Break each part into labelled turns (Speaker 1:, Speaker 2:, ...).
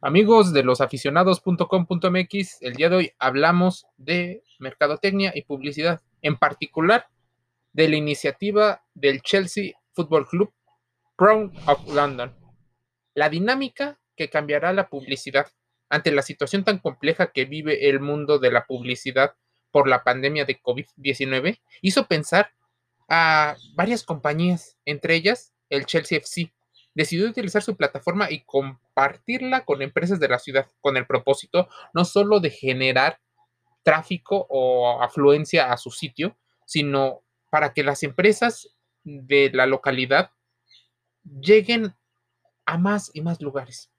Speaker 1: Amigos de los aficionados.com.mx, el día de hoy hablamos de mercadotecnia y publicidad, en particular de la iniciativa del Chelsea Football Club Crown of London. La dinámica que cambiará la publicidad ante la situación tan compleja que vive el mundo de la publicidad por la pandemia de COVID-19 hizo pensar a varias compañías, entre ellas el Chelsea FC, decidió utilizar su plataforma y compartirla con empresas de la ciudad con el propósito no solo de generar tráfico o afluencia a su sitio, sino para que las empresas de la localidad lleguen a más y más lugares.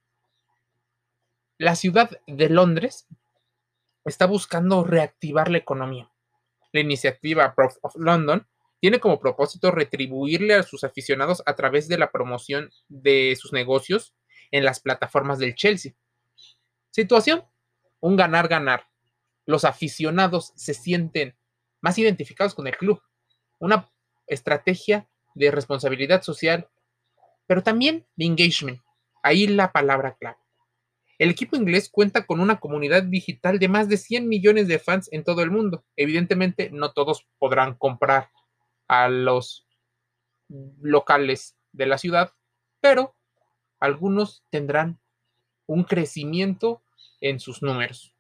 Speaker 1: La ciudad de Londres está buscando reactivar la economía. La iniciativa Prof of London tiene como propósito retribuirle a sus aficionados a través de la promoción de sus negocios en las plataformas del Chelsea. Situación, un ganar-ganar. Los aficionados se sienten más identificados con el club. Una estrategia de responsabilidad social, pero también de engagement. Ahí la palabra clave. El equipo inglés cuenta con una comunidad digital de más de 100 millones de fans en todo el mundo. Evidentemente, no todos podrán comprar a los locales de la ciudad, pero algunos tendrán un crecimiento en sus números.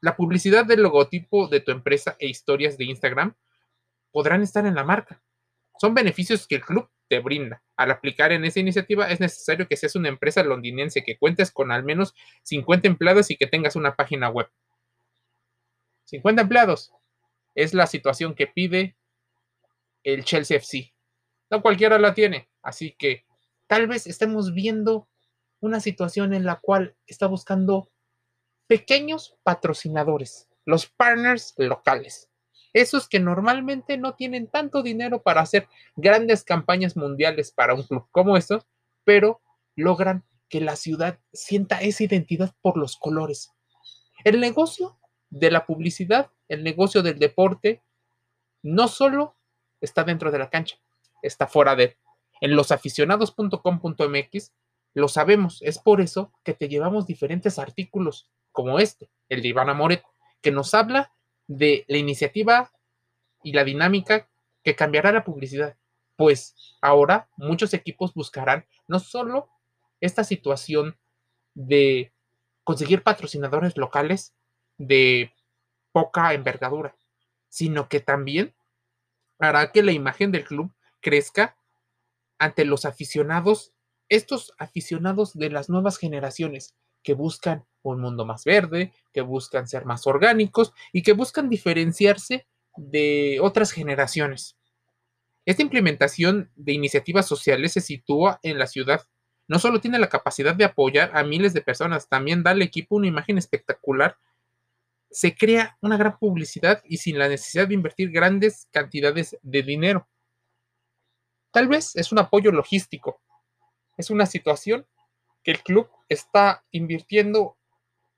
Speaker 1: La publicidad del logotipo de tu empresa e historias de Instagram podrán estar en la marca. Son beneficios que el club te brinda. Al aplicar en esa iniciativa es necesario que seas una empresa londinense, que cuentes con al menos 50 empleados y que tengas una página web. 50 empleados. Es la situación que pide el Chelsea FC. No cualquiera la tiene, así que tal vez estemos viendo una situación en la cual está buscando pequeños patrocinadores, los partners locales. Esos que normalmente no tienen tanto dinero para hacer grandes campañas mundiales para un club como estos, pero logran que la ciudad sienta esa identidad por los colores. El negocio de la publicidad, el negocio del deporte, no solo está dentro de la cancha, está fuera de. En losaficionados.com.mx lo sabemos, es por eso que te llevamos diferentes artículos como este, el de Ivana Moret, que nos habla de la iniciativa y la dinámica que cambiará la publicidad. Pues ahora muchos equipos buscarán no solo esta situación de conseguir patrocinadores locales de poca envergadura, sino que también hará que la imagen del club crezca ante los aficionados, estos aficionados de las nuevas generaciones que buscan un mundo más verde, que buscan ser más orgánicos y que buscan diferenciarse de otras generaciones. Esta implementación de iniciativas sociales se sitúa en la ciudad. No solo tiene la capacidad de apoyar a miles de personas, también da al equipo una imagen espectacular se crea una gran publicidad y sin la necesidad de invertir grandes cantidades de dinero. Tal vez es un apoyo logístico. Es una situación que el club está invirtiendo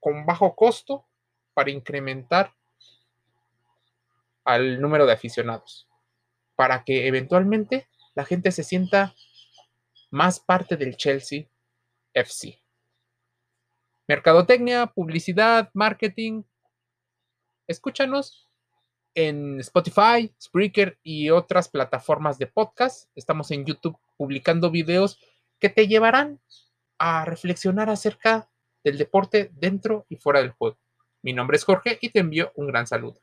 Speaker 1: con bajo costo para incrementar al número de aficionados, para que eventualmente la gente se sienta más parte del Chelsea FC. Mercadotecnia, publicidad, marketing, Escúchanos en Spotify, Spreaker y otras plataformas de podcast. Estamos en YouTube publicando videos que te llevarán a reflexionar acerca del deporte dentro y fuera del juego. Mi nombre es Jorge y te envío un gran saludo.